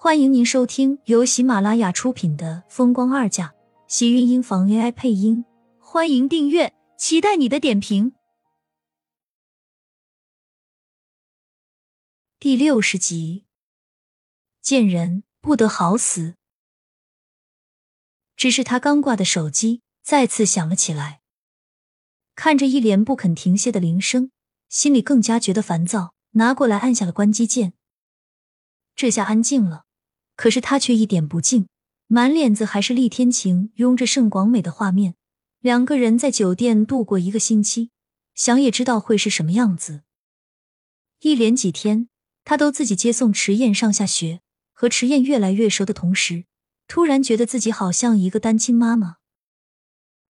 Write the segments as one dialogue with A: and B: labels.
A: 欢迎您收听由喜马拉雅出品的《风光二嫁》，喜运音房 AI 配音。欢迎订阅，期待你的点评。第六十集，见人不得好死。只是他刚挂的手机再次响了起来，看着一脸不肯停歇的铃声，心里更加觉得烦躁，拿过来按下了关机键。这下安静了。可是他却一点不静，满脸子还是厉天晴拥着盛广美的画面，两个人在酒店度过一个星期，想也知道会是什么样子。一连几天，他都自己接送迟燕上下学，和迟燕越来越熟的同时，突然觉得自己好像一个单亲妈妈。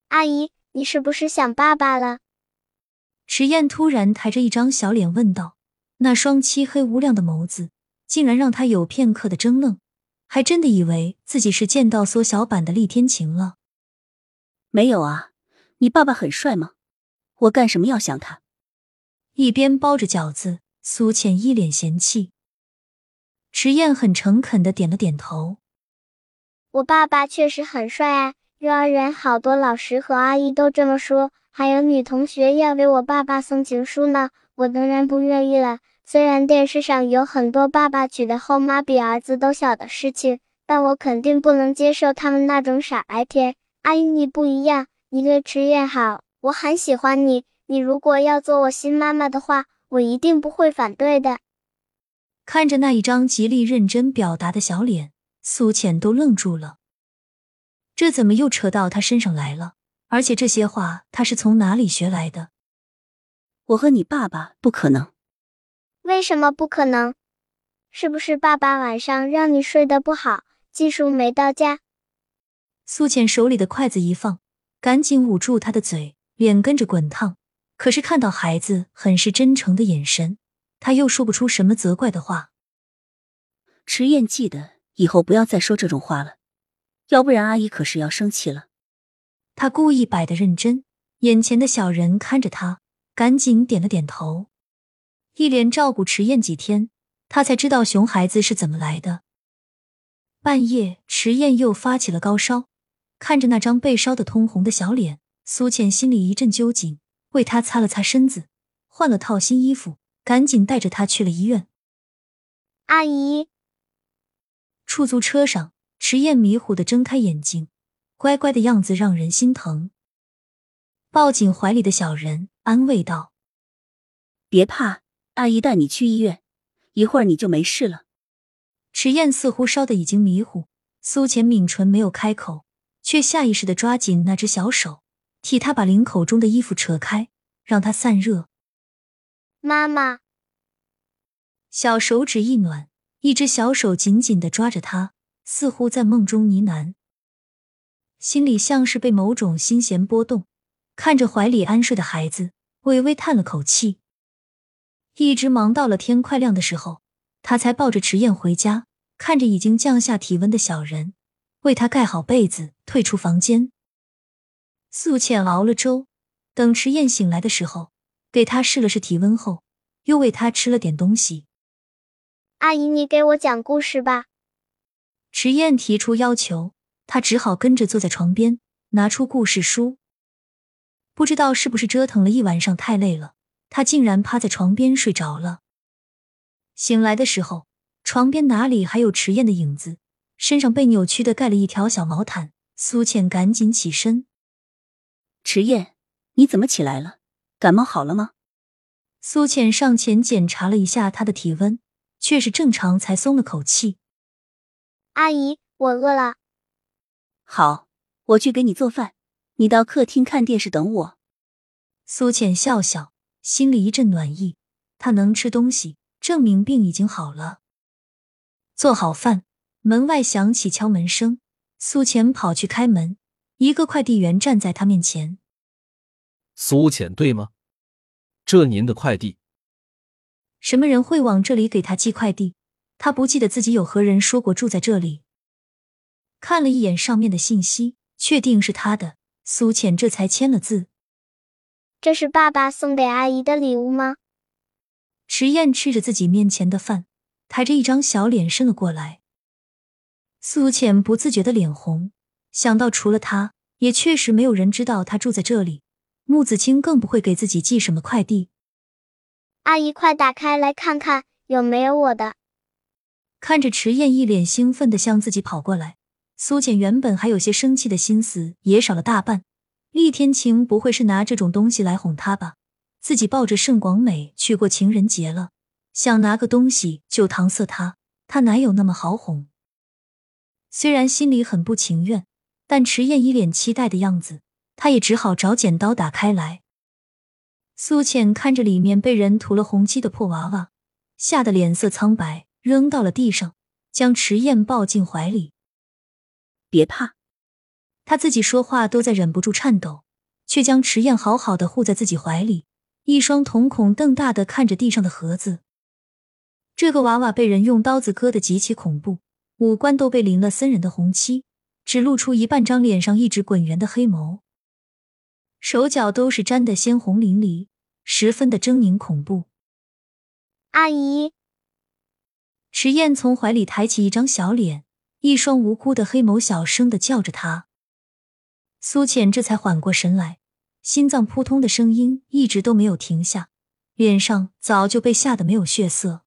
B: 阿姨，你是不是想爸爸了？
A: 迟燕突然抬着一张小脸问道，那双漆黑无亮的眸子，竟然让他有片刻的怔愣。还真的以为自己是见到缩小版的厉天晴了。
C: 没有啊，你爸爸很帅吗？我干什么要想他？
A: 一边包着饺子，苏浅一脸嫌弃。迟燕很诚恳的点了点头。
B: 我爸爸确实很帅啊，幼儿园好多老师和阿姨都这么说，还有女同学要给我爸爸送情书呢，我当然不愿意了。虽然电视上有很多爸爸娶的后妈比儿子都小的事情，但我肯定不能接受他们那种傻白甜。阿姨，你不一样，你对迟燕好，我很喜欢你。你如果要做我新妈妈的话，我一定不会反对的。
A: 看着那一张极力认真表达的小脸，苏浅都愣住了。这怎么又扯到他身上来了？而且这些话他是从哪里学来的？
C: 我和你爸爸不可能。
B: 为什么不可能？是不是爸爸晚上让你睡得不好，技术没到家？
A: 苏浅手里的筷子一放，赶紧捂住他的嘴，脸跟着滚烫。可是看到孩子很是真诚的眼神，他又说不出什么责怪的话。
C: 迟燕，记得以后不要再说这种话了，要不然阿姨可是要生气了。
A: 他故意摆的认真，眼前的小人看着他，赶紧点了点头。一连照顾迟燕几天，他才知道熊孩子是怎么来的。半夜，迟燕又发起了高烧，看着那张被烧得通红的小脸，苏倩心里一阵揪紧，为他擦了擦身子，换了套新衣服，赶紧带着他去了医院。
B: 阿姨，
A: 出租车上，迟燕迷糊的睁开眼睛，乖乖的样子让人心疼，抱紧怀里的小人，安慰道：“
C: 别怕。”阿姨带你去医院，一会儿你就没事了。
A: 池燕似乎烧的已经迷糊，苏浅抿唇没有开口，却下意识的抓紧那只小手，替他把领口中的衣服扯开，让他散热。
B: 妈妈，
A: 小手指一暖，一只小手紧紧的抓着他，似乎在梦中呢喃，心里像是被某种心弦波动，看着怀里安睡的孩子，微微叹了口气。一直忙到了天快亮的时候，他才抱着迟燕回家，看着已经降下体温的小人，为他盖好被子，退出房间。素浅熬了粥，等迟燕醒来的时候，给他试了试体温后，又喂他吃了点东西。
B: 阿姨，你给我讲故事吧。
A: 迟燕提出要求，他只好跟着坐在床边，拿出故事书。不知道是不是折腾了一晚上太累了。他竟然趴在床边睡着了。醒来的时候，床边哪里还有迟燕的影子，身上被扭曲的盖了一条小毛毯。苏倩赶紧起身：“
C: 迟燕，你怎么起来了？感冒好了吗？”
A: 苏倩上前检查了一下他的体温，却是正常，才松了口气。
B: 阿姨，我饿了。
C: 好，我去给你做饭，你到客厅看电视等我。
A: 苏倩笑笑。心里一阵暖意，他能吃东西，证明病已经好了。做好饭，门外响起敲门声，苏浅跑去开门，一个快递员站在他面前。
D: 苏浅对吗？这您的快递。
A: 什么人会往这里给他寄快递？他不记得自己有和人说过住在这里。看了一眼上面的信息，确定是他的，苏浅这才签了字。
B: 这是爸爸送给阿姨的礼物吗？
A: 池燕吃着自己面前的饭，抬着一张小脸伸了过来。苏浅不自觉的脸红，想到除了他，也确实没有人知道他住在这里，穆子清更不会给自己寄什么快递。
B: 阿姨，快打开来看看有没有我的。
A: 看着池燕一脸兴奋的向自己跑过来，苏浅原本还有些生气的心思也少了大半。厉天晴不会是拿这种东西来哄他吧？自己抱着盛广美去过情人节了，想拿个东西就搪塞他，他哪有那么好哄？虽然心里很不情愿，但迟燕一脸期待的样子，他也只好找剪刀打开来。苏浅看着里面被人涂了红漆的破娃娃，吓得脸色苍白，扔到了地上，将迟燕抱进怀里。
C: 别怕，
A: 他自己说话都在忍不住颤抖，却将迟燕好好的护在自己怀里，一双瞳孔瞪大的看着地上的盒子。这个娃娃被人用刀子割得极其恐怖。五官都被淋了森人的红漆，只露出一半张脸上一直滚圆的黑眸，手脚都是沾得鲜红淋漓，十分的狰狞恐怖。
B: 阿姨，
A: 迟燕从怀里抬起一张小脸，一双无辜的黑眸小声的叫着她。苏浅这才缓过神来，心脏扑通的声音一直都没有停下，脸上早就被吓得没有血色。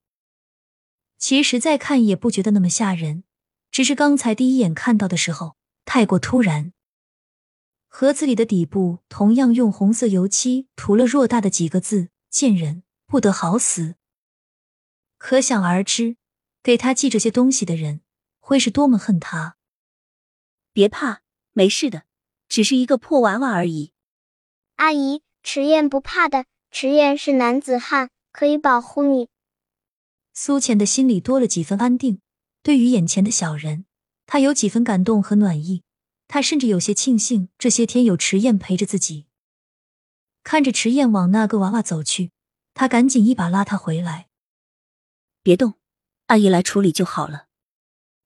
A: 其实再看也不觉得那么吓人，只是刚才第一眼看到的时候太过突然。盒子里的底部同样用红色油漆涂了偌大的几个字：“贱人，不得好死。”可想而知，给他寄这些东西的人会是多么恨他。
C: 别怕，没事的，只是一个破娃娃而已。
B: 阿姨，迟燕不怕的，迟燕是男子汉，可以保护你。
A: 苏浅的心里多了几分安定。对于眼前的小人，他有几分感动和暖意。他甚至有些庆幸这些天有迟燕陪着自己。看着迟燕往那个娃娃走去，他赶紧一把拉他回来：“
C: 别动，阿姨来处理就好了。”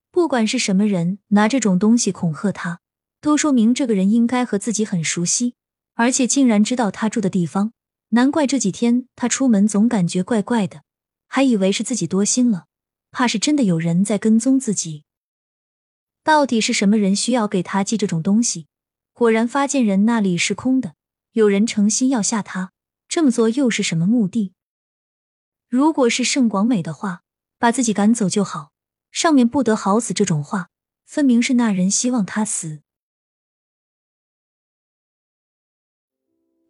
A: 不管是什么人拿这种东西恐吓他，都说明这个人应该和自己很熟悉，而且竟然知道他住的地方。难怪这几天他出门总感觉怪怪的。还以为是自己多心了，怕是真的有人在跟踪自己。到底是什么人需要给他寄这种东西？果然发件人那里是空的，有人诚心要吓他。这么做又是什么目的？如果是盛广美的话，把自己赶走就好。上面不得好死这种话，分明是那人希望他死。